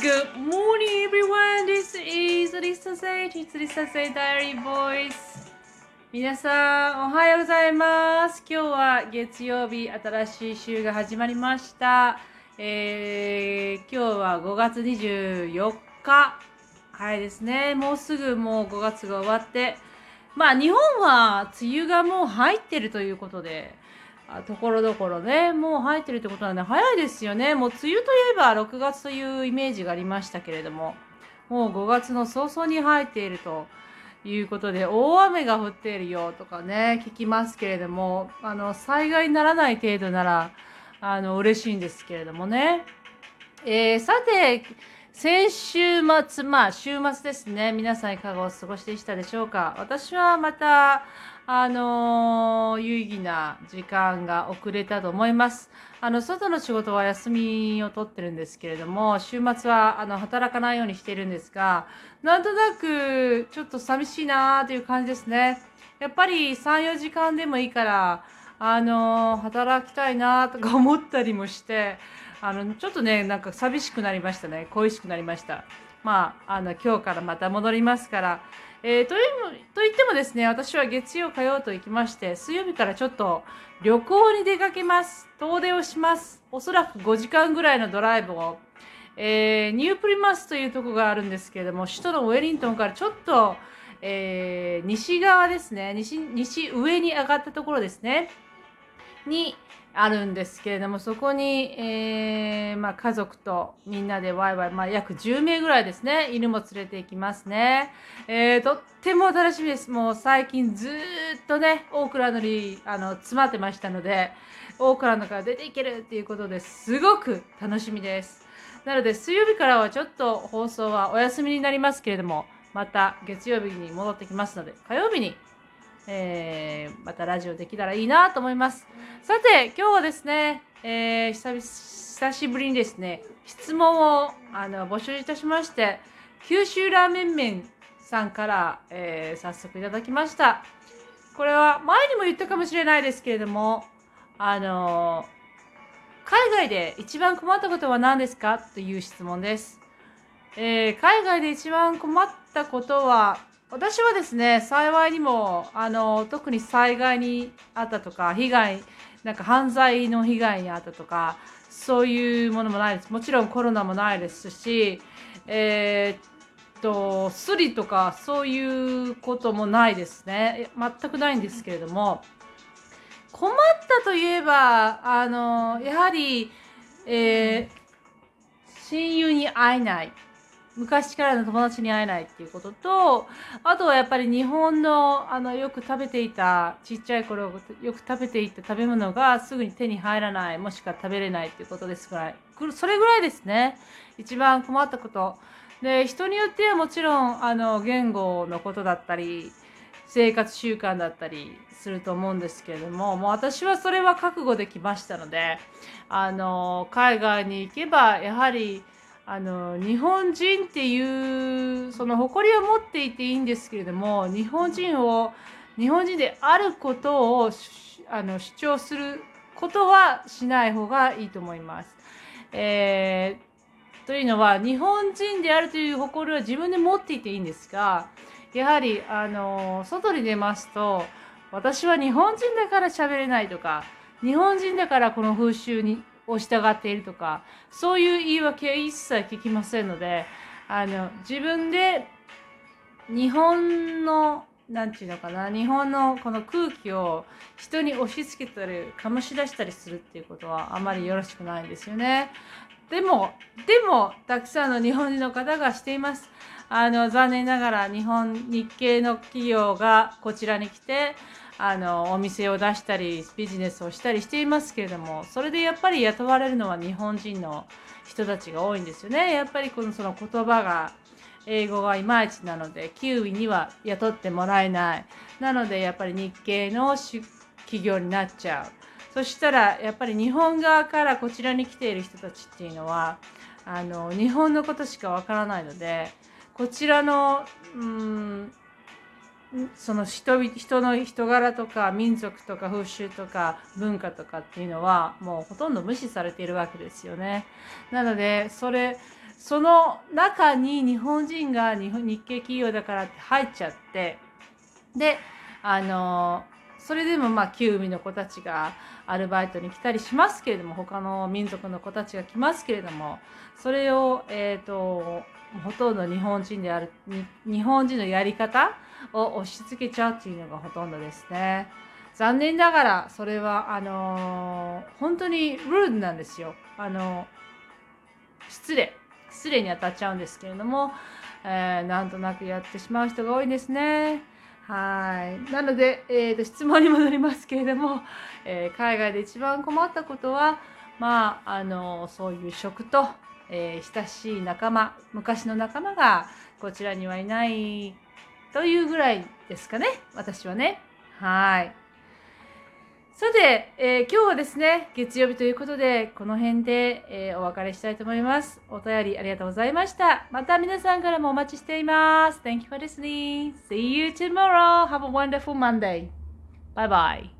Good morning, everyone. This is Lisa Say. It's Lisa Say Diary Voice. 皆さん、おはようございます。今日は月曜日、新しい週が始まりました。えー、今日は5月24日。早いですね。もうすぐもう5月が終わって。まあ、日本は梅雨がもう入ってるということで、ところどころね、もう入ってるってことなんで、早いですよね。もう梅雨といえば6月というイメージがありましたけれども、もう5月の早々に入っているということで、大雨が降っているよとかね、聞きますけれども、あの、災害にならない程度なら、あの、嬉しいんですけれどもね。えー、さて、先週末、まあ週末ですね。皆さんいかがお過ごしでしたでしょうか私はまた、あのー有意義な時間が遅れたと思います。あの、外の仕事は休みを取ってるんですけれども、週末は、あの、働かないようにしてるんですが、なんとなく、ちょっと寂しいなーという感じですね。やっぱり3、4時間でもいいから、あのー働きたいなーとか思ったりもして、あの、ちょっとね、なんか寂しくなりましたね。恋しくなりました。まあ、あの、今日からまた戻りますから、えーというと言ってもですね、私は月曜、火曜と行きまして、水曜日からちょっと旅行に出かけます。遠出をします。おそらく5時間ぐらいのドライブを。えーニュープリマスというとこがあるんですけれども、首都のウェリントンからちょっと、えー西側ですね西、西上に上がったところですね、にあるんですけれども、そこに、えーまあ、家族とみんなでワイワイ、まあ、約10名ぐらいですね、犬も連れて行きますね。えーとっても楽しみです。もう最近ずっとね、オークランドにあの詰まってましたので、オークランドから出ていけるっていうことですごく楽しみです。なので、水曜日からはちょっと放送はお休みになりますけれども、また月曜日に戻ってきますので、火曜日に、えーまたラジオできたらいいなと思います。さて、今日はですね、えー久久しぶりにですね、質問をあの募集いたしまして、九州ラーメン麺さんから、えー早速いただきました。これは前にも言ったかもしれないですけれども、あの海外で一番困ったことは何ですか？という質問です。えー海外で一番困ったことは、私はですね、幸いにも、あの、特に災害にあったとか、被害、なんか犯罪の被害にあったとか、そういうものもないです。もちろんコロナもないですし、えーっと、スリとかそういうこともないですね。全くないんですけれども、困ったといえば、あの、やはり、えー親友に会えない。昔からの友達に会えないっていうことと、あとはやっぱり日本の、あの、よく食べていた、ちっちゃい頃よく食べていた食べ物がすぐに手に入らない、もしくは食べれないっていうことですぐらい。それぐらいですね。一番困ったこと。で、人によってはもちろん、あの、言語のことだったり、生活習慣だったりすると思うんですけれども、もう私はそれは覚悟できましたので、あの、海外に行けば、やはり、あの、日本人っていう、その誇りを持っていていいんですけれども、日本人を、日本人であることをあの主張することはしない方がいいと思います。えーというのは、日本人であるという誇りは自分で持っていていいんですが、やはり、あの、外に出ますと、私は日本人だから喋れないとか、日本人だからこの風習にを従っているとか、そういう言い訳は一切聞きませんので、あの、自分で日本の、なんていうのかな、日本のこの空気を人に押し付けたり、醸し出したりするっていうことはあまりよろしくないんですよね。でも、でも、たくさんの日本人の方がしています。あの、残念ながら日本、日系の企業がこちらに来て、あの、お店を出したり、ビジネスをしたりしていますけれども、それでやっぱり雇われるのは日本人の人たちが多いんですよね。やっぱりこのその言葉が、英語がいまいちなので、9位には雇ってもらえない。なので、やっぱり日系の企業になっちゃう。そしたら、やっぱり日本側からこちらに来ている人たちっていうのは、あの、日本のことしかわからないので、こちらの、うーん、その人人の人柄とか民族とか風習とか文化とかっていうのはもうほとんど無視されているわけですよね。なのでそれその中に日本人が日本日系企業だからって入っちゃってであのそれでもまあ旧海の子たちがアルバイトに来たりしますけれども他の民族の子たちが来ますけれどもそれを、えーと、ほとんど日本人である日本人のやり方を押し付けちゃうっていうのがほとんどですね。残念ながらそれはあのー、本当にルールなんですよ。あのー、失礼失礼に当たっちゃうんですけれども、えー、なんとなくやってしまう人が多いですね。い。なので、えーと、質問に戻りますけれども、えー、海外で一番困ったことは、まあ、あの、そういう食と、えー、親しい仲間、昔の仲間がこちらにはいないというぐらいですかね。私はね。はい。さて、えー、今日はですね、月曜日ということで、この辺で、えー、お別れしたいと思います。お便りありがとうございました。また皆さんからもお待ちしています。Thank you for listening. See you tomorrow. Have a wonderful Monday. Bye bye.